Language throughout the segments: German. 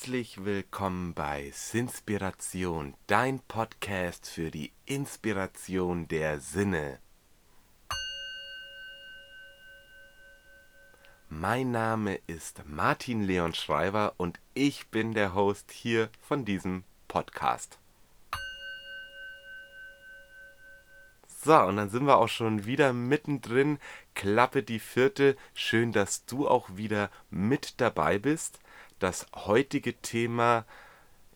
Herzlich willkommen bei Sinspiration, dein Podcast für die Inspiration der Sinne. Mein Name ist Martin Leon Schreiber und ich bin der Host hier von diesem Podcast. So, und dann sind wir auch schon wieder mittendrin. Klappe die vierte. Schön, dass du auch wieder mit dabei bist das heutige Thema,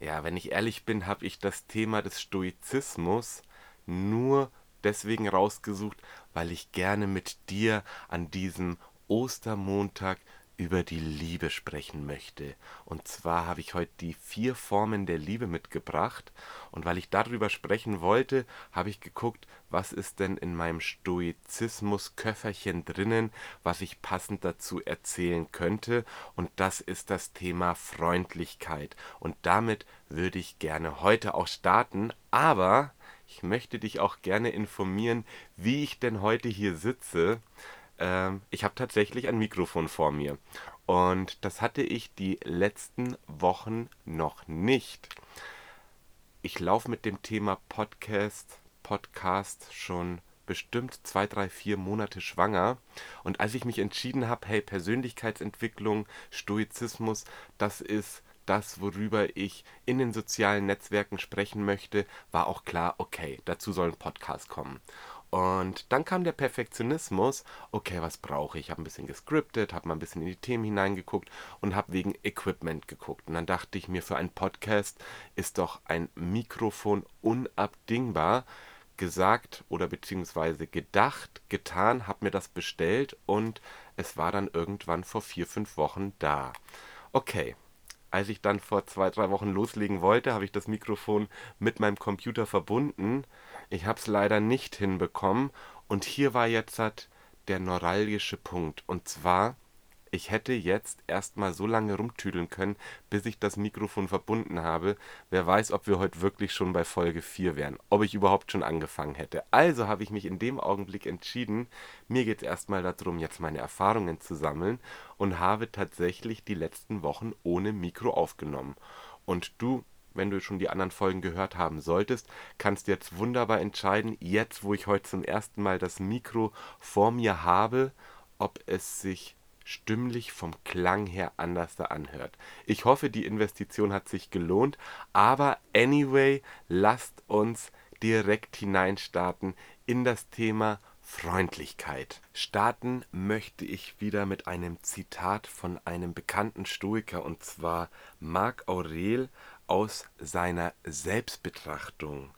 ja, wenn ich ehrlich bin, habe ich das Thema des Stoizismus nur deswegen rausgesucht, weil ich gerne mit dir an diesem Ostermontag über die Liebe sprechen möchte. Und zwar habe ich heute die vier Formen der Liebe mitgebracht. Und weil ich darüber sprechen wollte, habe ich geguckt, was ist denn in meinem Stoizismus-Köfferchen drinnen, was ich passend dazu erzählen könnte. Und das ist das Thema Freundlichkeit. Und damit würde ich gerne heute auch starten. Aber ich möchte dich auch gerne informieren, wie ich denn heute hier sitze ähm, ich habe tatsächlich ein Mikrofon vor mir. Und das hatte ich die letzten Wochen noch nicht. Ich laufe mit dem Thema Podcast, Podcast schon bestimmt zwei, drei, vier Monate schwanger. Und als ich mich entschieden habe, hey, Persönlichkeitsentwicklung, Stoizismus, das ist das, worüber ich in den sozialen Netzwerken sprechen möchte, war auch klar, okay, dazu soll ein Podcast kommen. Und dann kam der Perfektionismus. Okay, was brauche ich? Ich habe ein bisschen gescriptet, habe mal ein bisschen in die Themen hineingeguckt und habe wegen Equipment geguckt. Und dann dachte ich mir, für einen Podcast ist doch ein Mikrofon unabdingbar. Gesagt oder beziehungsweise gedacht, getan, habe mir das bestellt und es war dann irgendwann vor vier, fünf Wochen da. Okay, als ich dann vor zwei, drei Wochen loslegen wollte, habe ich das Mikrofon mit meinem Computer verbunden. Ich habe es leider nicht hinbekommen. Und hier war jetzt der neuralgische Punkt. Und zwar ich hätte jetzt erstmal so lange rumtüdeln können, bis ich das Mikrofon verbunden habe. Wer weiß, ob wir heute wirklich schon bei Folge 4 wären, ob ich überhaupt schon angefangen hätte. Also habe ich mich in dem Augenblick entschieden, mir geht es erstmal darum, jetzt meine Erfahrungen zu sammeln und habe tatsächlich die letzten Wochen ohne Mikro aufgenommen. Und du, wenn du schon die anderen Folgen gehört haben solltest, kannst jetzt wunderbar entscheiden, jetzt wo ich heute zum ersten Mal das Mikro vor mir habe, ob es sich stimmlich vom Klang her anders da anhört. Ich hoffe, die Investition hat sich gelohnt, aber anyway, lasst uns direkt hineinstarten in das Thema Freundlichkeit. Starten möchte ich wieder mit einem Zitat von einem bekannten Stoiker und zwar Marc Aurel aus seiner Selbstbetrachtung.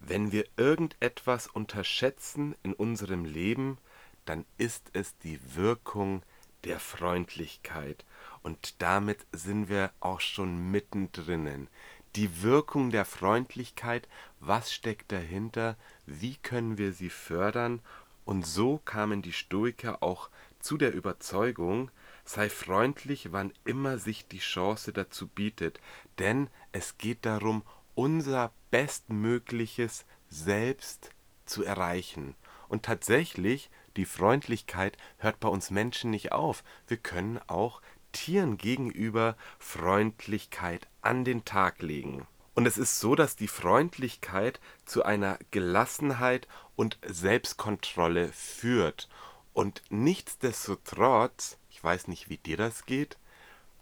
Wenn wir irgendetwas unterschätzen in unserem Leben, dann ist es die Wirkung der Freundlichkeit. Und damit sind wir auch schon mittendrin. Die Wirkung der Freundlichkeit, was steckt dahinter, wie können wir sie fördern? Und so kamen die Stoiker auch zu der Überzeugung, sei freundlich, wann immer sich die Chance dazu bietet, denn es geht darum, unser bestmögliches Selbst zu erreichen. Und tatsächlich die Freundlichkeit hört bei uns Menschen nicht auf. Wir können auch Tieren gegenüber Freundlichkeit an den Tag legen. Und es ist so, dass die Freundlichkeit zu einer Gelassenheit und Selbstkontrolle führt. Und nichtsdestotrotz, weiß nicht, wie dir das geht,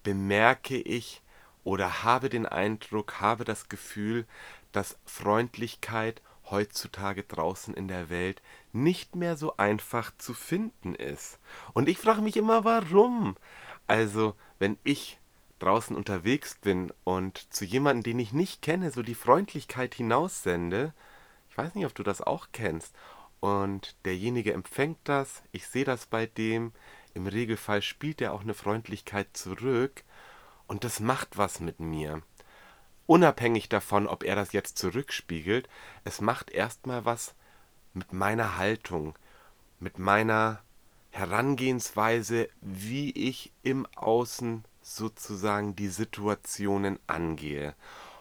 bemerke ich oder habe den Eindruck, habe das Gefühl, dass Freundlichkeit heutzutage draußen in der Welt nicht mehr so einfach zu finden ist. Und ich frage mich immer, warum? Also, wenn ich draußen unterwegs bin und zu jemandem, den ich nicht kenne, so die Freundlichkeit hinaussende, ich weiß nicht, ob du das auch kennst, und derjenige empfängt das, ich sehe das bei dem, im Regelfall spielt er auch eine Freundlichkeit zurück, und das macht was mit mir unabhängig davon, ob er das jetzt zurückspiegelt, es macht erstmal was mit meiner Haltung, mit meiner Herangehensweise, wie ich im Außen sozusagen die Situationen angehe.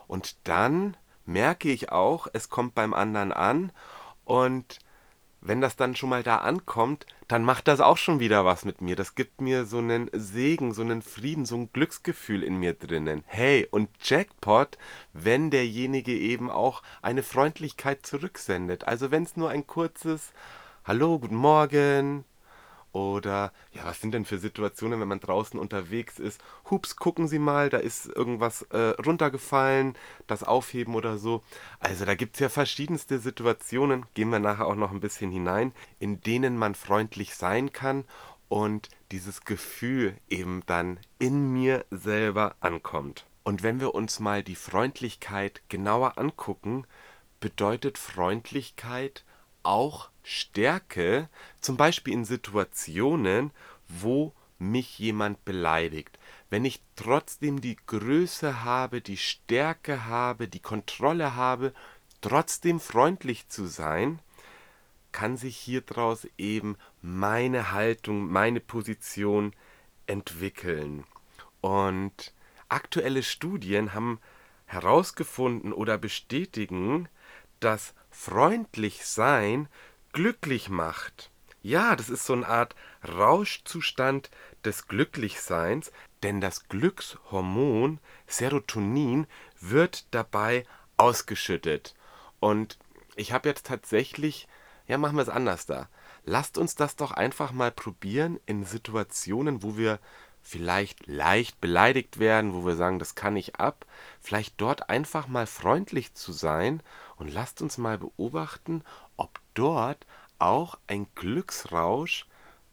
Und dann merke ich auch, es kommt beim anderen an und wenn das dann schon mal da ankommt, dann macht das auch schon wieder was mit mir. Das gibt mir so einen Segen, so einen Frieden, so ein Glücksgefühl in mir drinnen. Hey, und Jackpot, wenn derjenige eben auch eine Freundlichkeit zurücksendet. Also wenn es nur ein kurzes Hallo, guten Morgen, oder ja, was sind denn für Situationen, wenn man draußen unterwegs ist? Hups, gucken Sie mal, da ist irgendwas äh, runtergefallen, das aufheben oder so. Also da gibt es ja verschiedenste Situationen, gehen wir nachher auch noch ein bisschen hinein, in denen man freundlich sein kann und dieses Gefühl eben dann in mir selber ankommt. Und wenn wir uns mal die Freundlichkeit genauer angucken, bedeutet Freundlichkeit auch Stärke, zum Beispiel in Situationen, wo mich jemand beleidigt. Wenn ich trotzdem die Größe habe, die Stärke habe, die Kontrolle habe, trotzdem freundlich zu sein, kann sich hieraus eben meine Haltung, meine Position entwickeln. Und aktuelle Studien haben herausgefunden oder bestätigen, dass freundlich sein glücklich macht. Ja, das ist so eine Art Rauschzustand des Glücklichseins, denn das Glückshormon Serotonin wird dabei ausgeschüttet. Und ich habe jetzt tatsächlich, ja, machen wir es anders da. Lasst uns das doch einfach mal probieren in Situationen, wo wir vielleicht leicht beleidigt werden, wo wir sagen, das kann ich ab, vielleicht dort einfach mal freundlich zu sein und lasst uns mal beobachten, ob dort auch ein Glücksrausch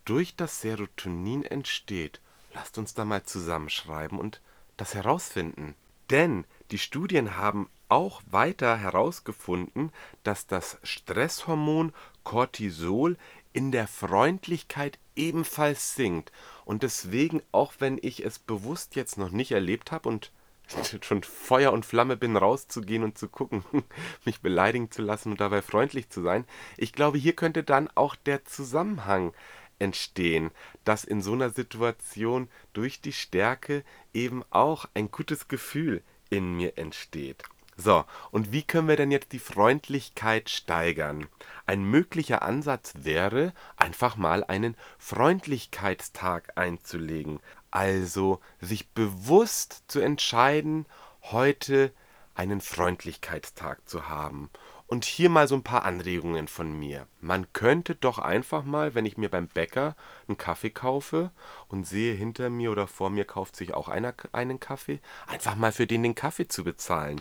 durch das Serotonin entsteht. Lasst uns da mal zusammenschreiben und das herausfinden. Denn die Studien haben auch weiter herausgefunden, dass das Stresshormon Cortisol in der Freundlichkeit ebenfalls sinkt. Und deswegen, auch wenn ich es bewusst jetzt noch nicht erlebt habe und schon Feuer und Flamme bin, rauszugehen und zu gucken, mich beleidigen zu lassen und dabei freundlich zu sein. Ich glaube, hier könnte dann auch der Zusammenhang entstehen, dass in so einer Situation durch die Stärke eben auch ein gutes Gefühl in mir entsteht. So, und wie können wir denn jetzt die Freundlichkeit steigern? Ein möglicher Ansatz wäre, einfach mal einen Freundlichkeitstag einzulegen. Also sich bewusst zu entscheiden, heute einen Freundlichkeitstag zu haben. Und hier mal so ein paar Anregungen von mir. Man könnte doch einfach mal, wenn ich mir beim Bäcker einen Kaffee kaufe und sehe hinter mir oder vor mir kauft sich auch einer einen Kaffee, einfach mal für den den Kaffee zu bezahlen.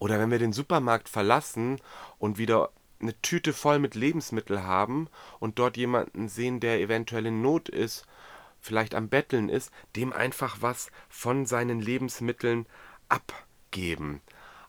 Oder wenn wir den Supermarkt verlassen und wieder eine Tüte voll mit Lebensmitteln haben und dort jemanden sehen, der eventuell in Not ist, vielleicht am Betteln ist, dem einfach was von seinen Lebensmitteln abgeben.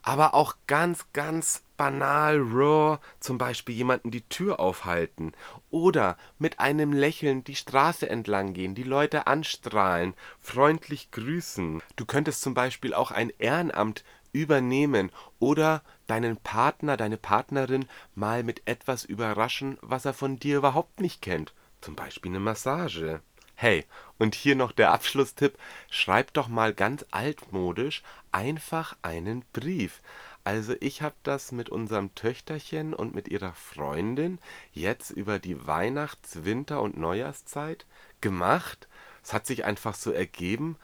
Aber auch ganz, ganz banal, raw, zum Beispiel jemanden die Tür aufhalten oder mit einem Lächeln die Straße entlang gehen, die Leute anstrahlen, freundlich grüßen. Du könntest zum Beispiel auch ein Ehrenamt übernehmen oder deinen Partner, deine Partnerin mal mit etwas überraschen, was er von dir überhaupt nicht kennt. Zum Beispiel eine Massage. Hey, und hier noch der Abschlusstipp, schreib doch mal ganz altmodisch einfach einen Brief. Also ich habe das mit unserem Töchterchen und mit ihrer Freundin jetzt über die Weihnachts-, Winter- und Neujahrszeit gemacht. Es hat sich einfach so ergeben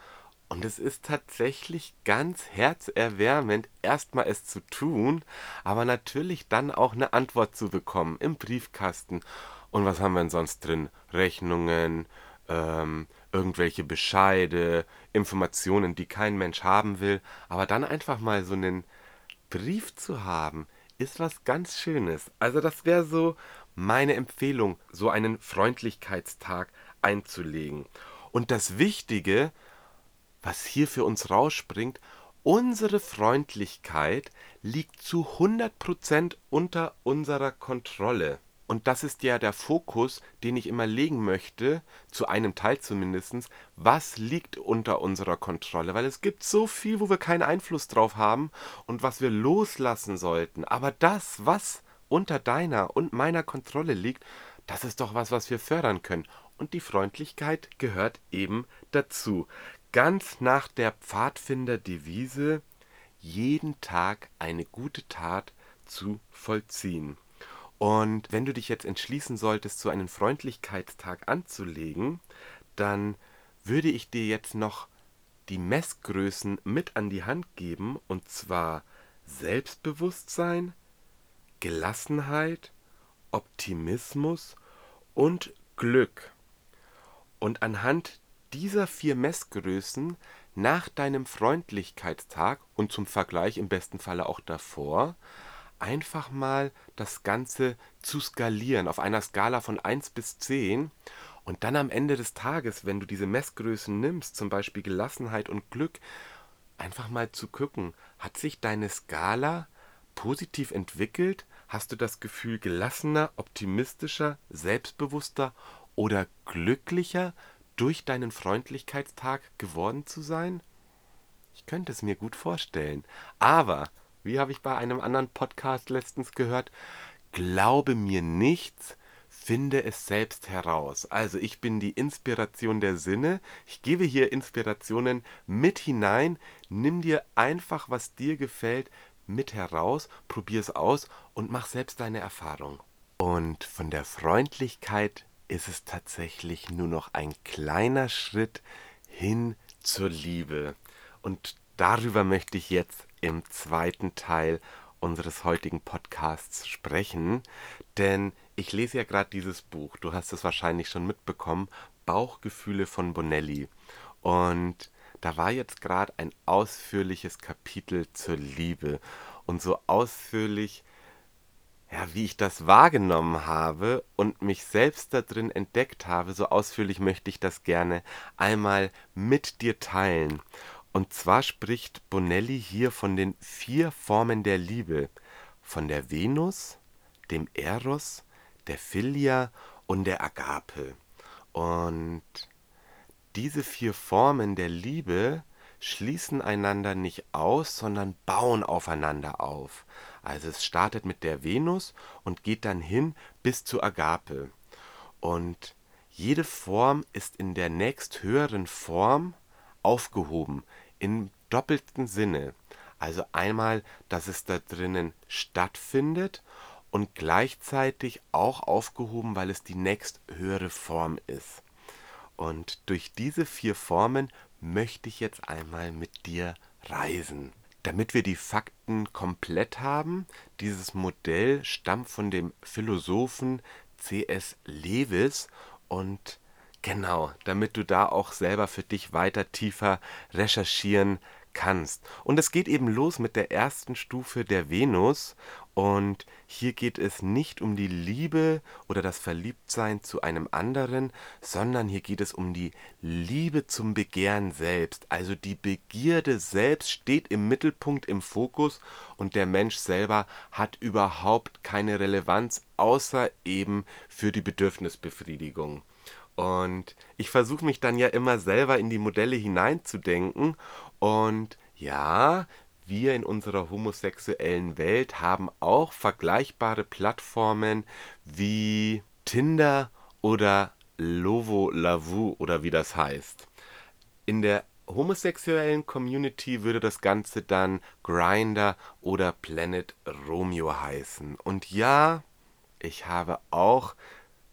und es ist tatsächlich ganz herzerwärmend, erstmal es zu tun, aber natürlich dann auch eine Antwort zu bekommen im Briefkasten. Und was haben wir denn sonst drin? Rechnungen, ähm, irgendwelche Bescheide, Informationen, die kein Mensch haben will. Aber dann einfach mal so einen Brief zu haben, ist was ganz Schönes. Also das wäre so meine Empfehlung, so einen Freundlichkeitstag einzulegen. Und das Wichtige, was hier für uns rausspringt, unsere Freundlichkeit liegt zu 100% unter unserer Kontrolle. Und das ist ja der Fokus, den ich immer legen möchte, zu einem Teil zumindest, was liegt unter unserer Kontrolle? Weil es gibt so viel, wo wir keinen Einfluss drauf haben und was wir loslassen sollten. Aber das, was unter deiner und meiner Kontrolle liegt, das ist doch was, was wir fördern können. Und die Freundlichkeit gehört eben dazu ganz nach der Pfadfinder-Devise, jeden Tag eine gute Tat zu vollziehen. Und wenn du dich jetzt entschließen solltest, so einen Freundlichkeitstag anzulegen, dann würde ich dir jetzt noch die Messgrößen mit an die Hand geben, und zwar Selbstbewusstsein, Gelassenheit, Optimismus und Glück. Und anhand dieser vier Messgrößen nach deinem Freundlichkeitstag und zum Vergleich im besten Falle auch davor einfach mal das Ganze zu skalieren auf einer Skala von 1 bis 10 und dann am Ende des Tages, wenn du diese Messgrößen nimmst, zum Beispiel Gelassenheit und Glück, einfach mal zu gucken, hat sich deine Skala positiv entwickelt? Hast du das Gefühl gelassener, optimistischer, selbstbewusster oder glücklicher durch deinen Freundlichkeitstag geworden zu sein? Ich könnte es mir gut vorstellen. Aber, wie habe ich bei einem anderen Podcast letztens gehört, glaube mir nichts, finde es selbst heraus. Also ich bin die Inspiration der Sinne. Ich gebe hier Inspirationen mit hinein. Nimm dir einfach, was dir gefällt, mit heraus, probier es aus und mach selbst deine Erfahrung. Und von der Freundlichkeit ist es tatsächlich nur noch ein kleiner Schritt hin zur Liebe. Und darüber möchte ich jetzt im zweiten Teil unseres heutigen Podcasts sprechen, denn ich lese ja gerade dieses Buch, du hast es wahrscheinlich schon mitbekommen, Bauchgefühle von Bonelli. Und da war jetzt gerade ein ausführliches Kapitel zur Liebe. Und so ausführlich ja, wie ich das wahrgenommen habe und mich selbst da drin entdeckt habe, so ausführlich möchte ich das gerne einmal mit dir teilen. Und zwar spricht Bonelli hier von den vier Formen der Liebe, von der Venus, dem Eros, der Philia und der Agape. Und diese vier Formen der Liebe schließen einander nicht aus, sondern bauen aufeinander auf. Also es startet mit der Venus und geht dann hin bis zu Agape. Und jede Form ist in der nächsthöheren Form aufgehoben, im doppelten Sinne. Also einmal, dass es da drinnen stattfindet und gleichzeitig auch aufgehoben, weil es die nächsthöhere Form ist. Und durch diese vier Formen möchte ich jetzt einmal mit dir reisen. Damit wir die Fakten komplett haben, dieses Modell stammt von dem Philosophen C.S. Lewis und genau, damit du da auch selber für dich weiter tiefer recherchieren kannst. Und es geht eben los mit der ersten Stufe der Venus. Und hier geht es nicht um die Liebe oder das Verliebtsein zu einem anderen, sondern hier geht es um die Liebe zum Begehren selbst. Also die Begierde selbst steht im Mittelpunkt, im Fokus und der Mensch selber hat überhaupt keine Relevanz, außer eben für die Bedürfnisbefriedigung. Und ich versuche mich dann ja immer selber in die Modelle hineinzudenken. Und ja, wir in unserer homosexuellen Welt haben auch vergleichbare Plattformen wie Tinder oder Lovo Lavu oder wie das heißt. In der homosexuellen Community würde das Ganze dann Grinder oder Planet Romeo heißen. Und ja, ich habe auch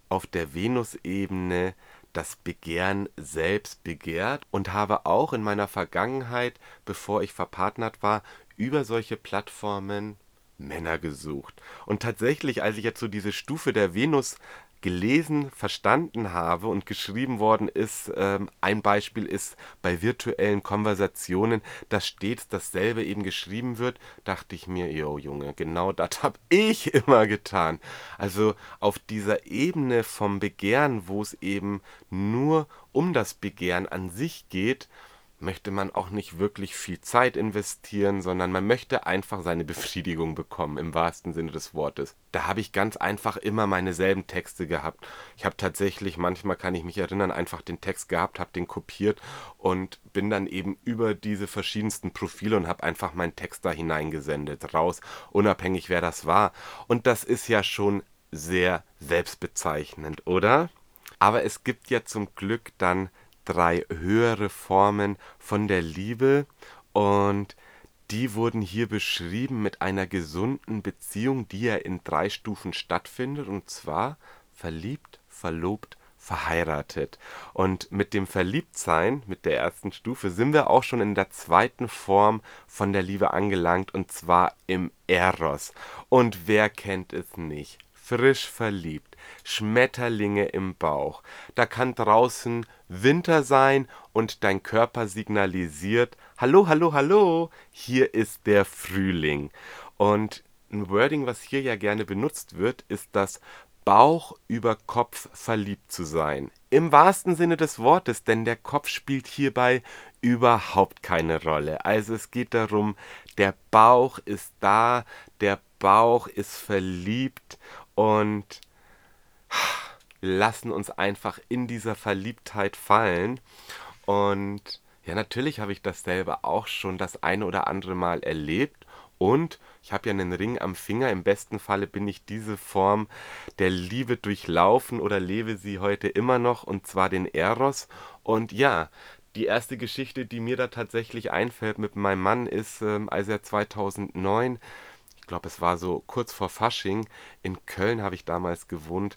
auf der Venusebene das Begehren selbst begehrt und habe auch in meiner Vergangenheit, bevor ich verpartnert war, über solche Plattformen Männer gesucht. Und tatsächlich, als ich jetzt so diese Stufe der Venus gelesen, verstanden habe und geschrieben worden ist. Ähm, ein Beispiel ist bei virtuellen Konversationen, dass stets dasselbe eben geschrieben wird, dachte ich mir, jo Junge, genau das habe ich immer getan. Also auf dieser Ebene vom Begehren, wo es eben nur um das Begehren an sich geht, möchte man auch nicht wirklich viel Zeit investieren, sondern man möchte einfach seine Befriedigung bekommen, im wahrsten Sinne des Wortes. Da habe ich ganz einfach immer meine selben Texte gehabt. Ich habe tatsächlich, manchmal kann ich mich erinnern, einfach den Text gehabt, habe den kopiert und bin dann eben über diese verschiedensten Profile und habe einfach meinen Text da hineingesendet, raus, unabhängig wer das war. Und das ist ja schon sehr selbstbezeichnend, oder? Aber es gibt ja zum Glück dann drei höhere Formen von der Liebe und die wurden hier beschrieben mit einer gesunden Beziehung, die ja in drei Stufen stattfindet, und zwar verliebt, verlobt, verheiratet. Und mit dem Verliebtsein, mit der ersten Stufe, sind wir auch schon in der zweiten Form von der Liebe angelangt, und zwar im Eros. Und wer kennt es nicht? frisch verliebt, Schmetterlinge im Bauch. Da kann draußen Winter sein und dein Körper signalisiert, hallo, hallo, hallo, hier ist der Frühling. Und ein Wording, was hier ja gerne benutzt wird, ist das Bauch über Kopf verliebt zu sein. Im wahrsten Sinne des Wortes, denn der Kopf spielt hierbei überhaupt keine Rolle. Also es geht darum, der Bauch ist da, der Bauch ist verliebt und lassen uns einfach in dieser Verliebtheit fallen. Und ja, natürlich habe ich das selber auch schon das eine oder andere Mal erlebt. Und ich habe ja einen Ring am Finger. Im besten Falle bin ich diese Form der Liebe durchlaufen oder lebe sie heute immer noch, und zwar den Eros. Und ja, die erste Geschichte, die mir da tatsächlich einfällt mit meinem Mann, ist, ähm, als er 2009 ich glaube, es war so kurz vor Fasching, in Köln habe ich damals gewohnt,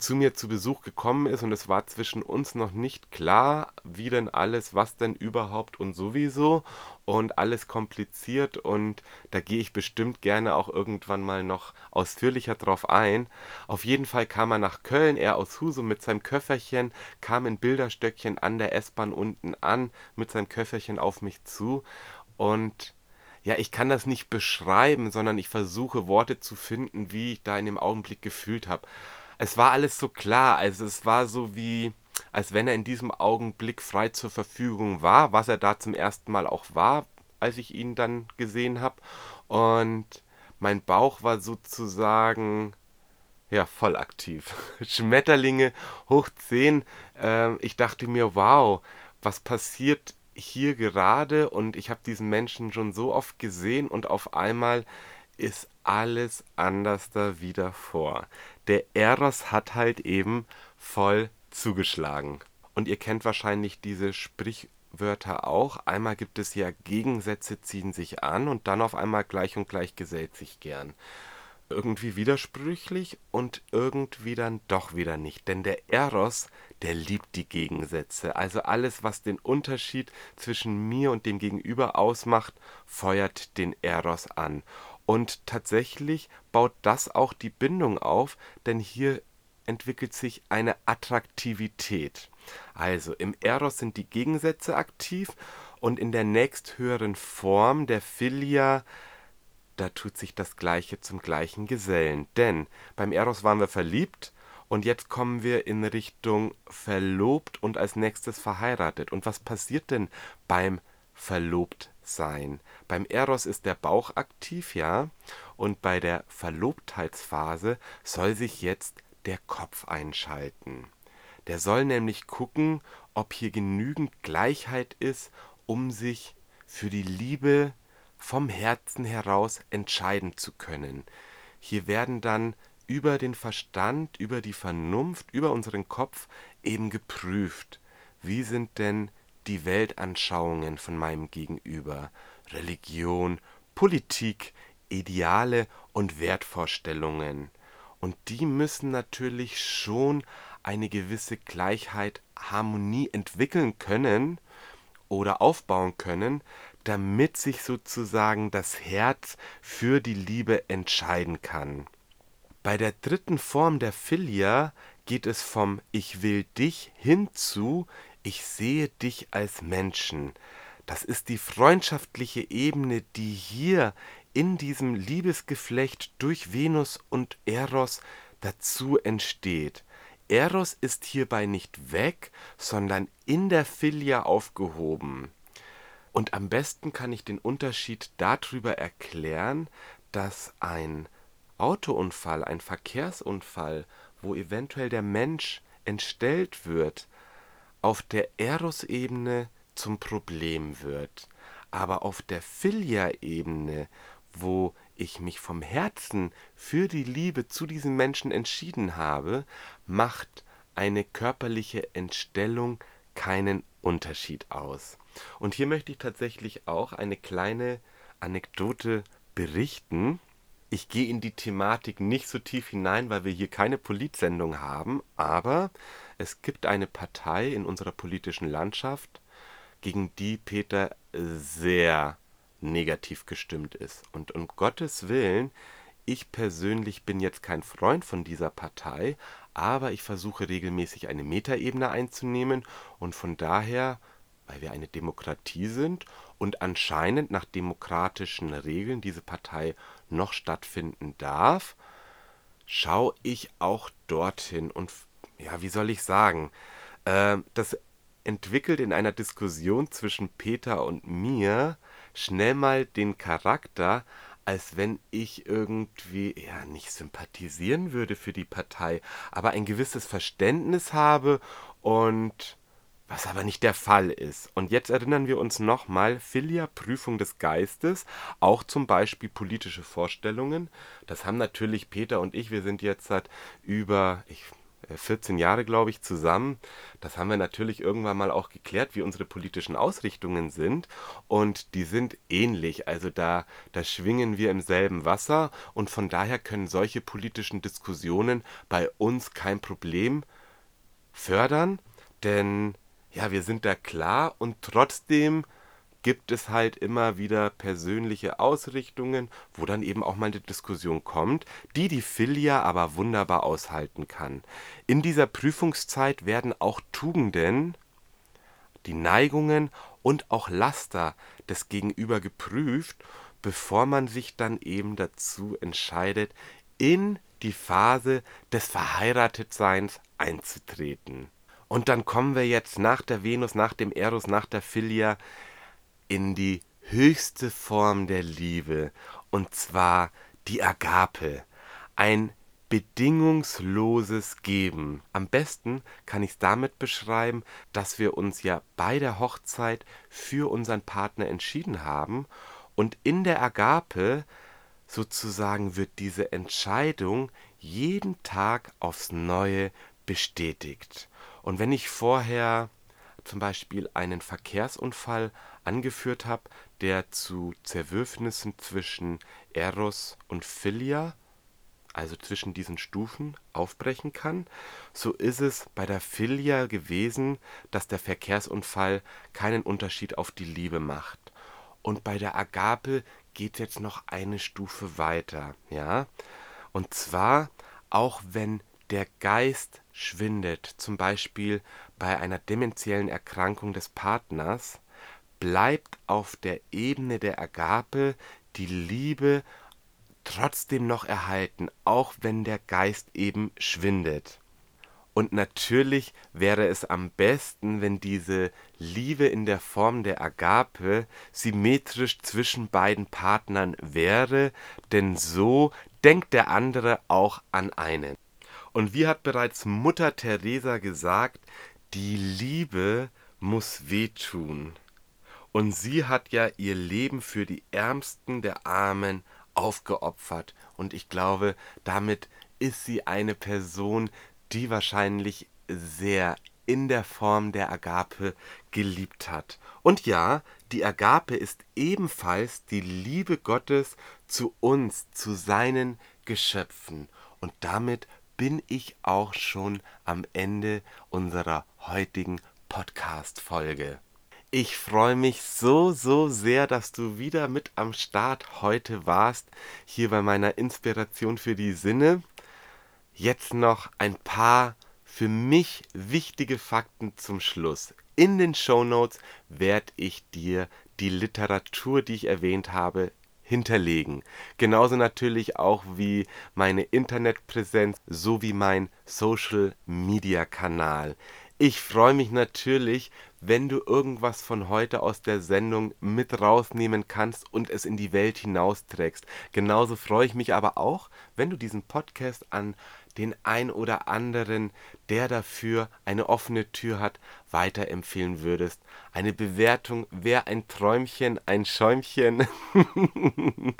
zu mir zu Besuch gekommen ist und es war zwischen uns noch nicht klar, wie denn alles, was denn überhaupt und sowieso und alles kompliziert und da gehe ich bestimmt gerne auch irgendwann mal noch ausführlicher drauf ein. Auf jeden Fall kam er nach Köln, er aus Husum mit seinem Köfferchen, kam in Bilderstöckchen an der S-Bahn unten an, mit seinem Köfferchen auf mich zu und ja, ich kann das nicht beschreiben, sondern ich versuche Worte zu finden, wie ich da in dem Augenblick gefühlt habe. Es war alles so klar, also es war so wie, als wenn er in diesem Augenblick frei zur Verfügung war, was er da zum ersten Mal auch war, als ich ihn dann gesehen habe. Und mein Bauch war sozusagen ja, voll aktiv. Schmetterlinge hoch 10. Äh, ich dachte mir, wow, was passiert hier gerade und ich habe diesen Menschen schon so oft gesehen und auf einmal ist alles anders da wieder vor. Der Eros hat halt eben voll zugeschlagen. Und ihr kennt wahrscheinlich diese Sprichwörter auch. Einmal gibt es ja Gegensätze ziehen sich an und dann auf einmal gleich und gleich gesellt sich gern irgendwie widersprüchlich und irgendwie dann doch wieder nicht. Denn der Eros, der liebt die Gegensätze. Also alles, was den Unterschied zwischen mir und dem Gegenüber ausmacht, feuert den Eros an. Und tatsächlich baut das auch die Bindung auf, denn hier entwickelt sich eine Attraktivität. Also im Eros sind die Gegensätze aktiv und in der nächsthöheren Form der Philia da tut sich das Gleiche zum gleichen Gesellen. Denn beim Eros waren wir verliebt und jetzt kommen wir in Richtung verlobt und als nächstes verheiratet. Und was passiert denn beim Verlobtsein? Beim Eros ist der Bauch aktiv, ja, und bei der Verlobtheitsphase soll sich jetzt der Kopf einschalten. Der soll nämlich gucken, ob hier genügend Gleichheit ist, um sich für die Liebe vom Herzen heraus entscheiden zu können. Hier werden dann über den Verstand, über die Vernunft, über unseren Kopf eben geprüft. Wie sind denn die Weltanschauungen von meinem Gegenüber? Religion, Politik, Ideale und Wertvorstellungen. Und die müssen natürlich schon eine gewisse Gleichheit, Harmonie entwickeln können oder aufbauen können, damit sich sozusagen das Herz für die Liebe entscheiden kann. Bei der dritten Form der Philia geht es vom Ich will dich hin zu Ich sehe dich als Menschen. Das ist die freundschaftliche Ebene, die hier in diesem Liebesgeflecht durch Venus und Eros dazu entsteht. Eros ist hierbei nicht weg, sondern in der Philia aufgehoben. Und am besten kann ich den Unterschied darüber erklären, dass ein Autounfall, ein Verkehrsunfall, wo eventuell der Mensch entstellt wird, auf der Eros-Ebene zum Problem wird. Aber auf der Philia-Ebene, wo ich mich vom Herzen für die Liebe zu diesem Menschen entschieden habe, macht eine körperliche Entstellung keinen Unterschied aus. Und hier möchte ich tatsächlich auch eine kleine Anekdote berichten. Ich gehe in die Thematik nicht so tief hinein, weil wir hier keine Politsendung haben, aber es gibt eine Partei in unserer politischen Landschaft, gegen die Peter sehr negativ gestimmt ist. Und um Gottes Willen, ich persönlich bin jetzt kein Freund von dieser Partei, aber ich versuche regelmäßig eine Metaebene einzunehmen und von daher, weil wir eine Demokratie sind und anscheinend nach demokratischen Regeln diese Partei noch stattfinden darf, schaue ich auch dorthin und ja, wie soll ich sagen, äh, das entwickelt in einer Diskussion zwischen Peter und mir schnell mal den Charakter, als wenn ich irgendwie ja nicht sympathisieren würde für die Partei, aber ein gewisses Verständnis habe und was aber nicht der Fall ist. Und jetzt erinnern wir uns nochmal, Filia, Prüfung des Geistes, auch zum Beispiel politische Vorstellungen. Das haben natürlich Peter und ich, wir sind jetzt seit über, ich 14 Jahre, glaube ich, zusammen. Das haben wir natürlich irgendwann mal auch geklärt, wie unsere politischen Ausrichtungen sind. Und die sind ähnlich. Also da, da schwingen wir im selben Wasser. Und von daher können solche politischen Diskussionen bei uns kein Problem fördern. Denn ja, wir sind da klar und trotzdem gibt es halt immer wieder persönliche Ausrichtungen, wo dann eben auch mal eine Diskussion kommt, die die Filia aber wunderbar aushalten kann. In dieser Prüfungszeit werden auch Tugenden, die Neigungen und auch Laster des Gegenüber geprüft, bevor man sich dann eben dazu entscheidet, in die Phase des Verheiratetseins einzutreten. Und dann kommen wir jetzt nach der Venus, nach dem Eros, nach der Filia in die höchste Form der Liebe, und zwar die Agape, ein bedingungsloses Geben. Am besten kann ich es damit beschreiben, dass wir uns ja bei der Hochzeit für unseren Partner entschieden haben und in der Agape sozusagen wird diese Entscheidung jeden Tag aufs Neue bestätigt. Und wenn ich vorher zum Beispiel einen Verkehrsunfall angeführt habe, der zu Zerwürfnissen zwischen Eros und Philia, also zwischen diesen Stufen, aufbrechen kann, so ist es bei der Philia gewesen, dass der Verkehrsunfall keinen Unterschied auf die Liebe macht. Und bei der Agape geht jetzt noch eine Stufe weiter, ja? Und zwar, auch wenn der Geist schwindet, zum Beispiel bei einer dementiellen Erkrankung des Partners, bleibt auf der Ebene der Agape die Liebe trotzdem noch erhalten, auch wenn der Geist eben schwindet. Und natürlich wäre es am besten, wenn diese Liebe in der Form der Agape symmetrisch zwischen beiden Partnern wäre, denn so denkt der andere auch an einen. Und wie hat bereits Mutter Teresa gesagt, die Liebe muss wehtun. Und sie hat ja ihr Leben für die Ärmsten der Armen aufgeopfert. Und ich glaube, damit ist sie eine Person, die wahrscheinlich sehr in der Form der Agape geliebt hat. Und ja, die Agape ist ebenfalls die Liebe Gottes zu uns, zu seinen Geschöpfen. Und damit bin ich auch schon am Ende unserer heutigen Podcast-Folge. Ich freue mich so, so sehr, dass du wieder mit am Start heute warst, hier bei meiner Inspiration für die Sinne. Jetzt noch ein paar für mich wichtige Fakten zum Schluss. In den Show Notes werde ich dir die Literatur, die ich erwähnt habe, hinterlegen. Genauso natürlich auch wie meine Internetpräsenz sowie mein Social Media Kanal. Ich freue mich natürlich, wenn du irgendwas von heute aus der Sendung mit rausnehmen kannst und es in die Welt hinausträgst. Genauso freue ich mich aber auch, wenn du diesen Podcast an den ein oder anderen, der dafür eine offene Tür hat, weiterempfehlen würdest. Eine Bewertung wäre ein Träumchen, ein Schäumchen.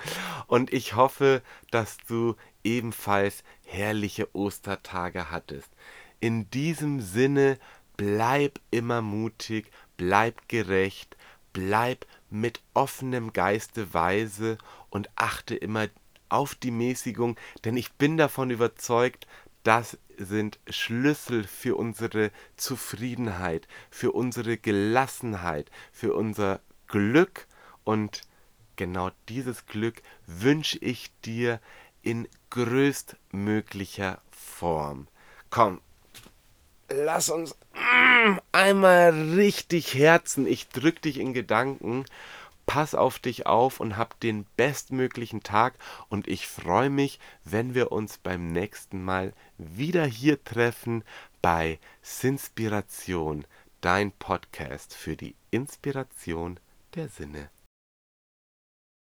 und ich hoffe, dass du ebenfalls herrliche Ostertage hattest. In diesem Sinne, bleib immer mutig, bleib gerecht, bleib mit offenem Geiste weise und achte immer auf die Mäßigung, denn ich bin davon überzeugt, das sind Schlüssel für unsere Zufriedenheit, für unsere Gelassenheit, für unser Glück und genau dieses Glück wünsche ich dir in größtmöglicher Form. Komm, lass uns mm, einmal richtig herzen. Ich drück dich in Gedanken. Pass auf dich auf und hab den bestmöglichen Tag und ich freue mich, wenn wir uns beim nächsten Mal wieder hier treffen bei Sinspiration, dein Podcast für die Inspiration der Sinne.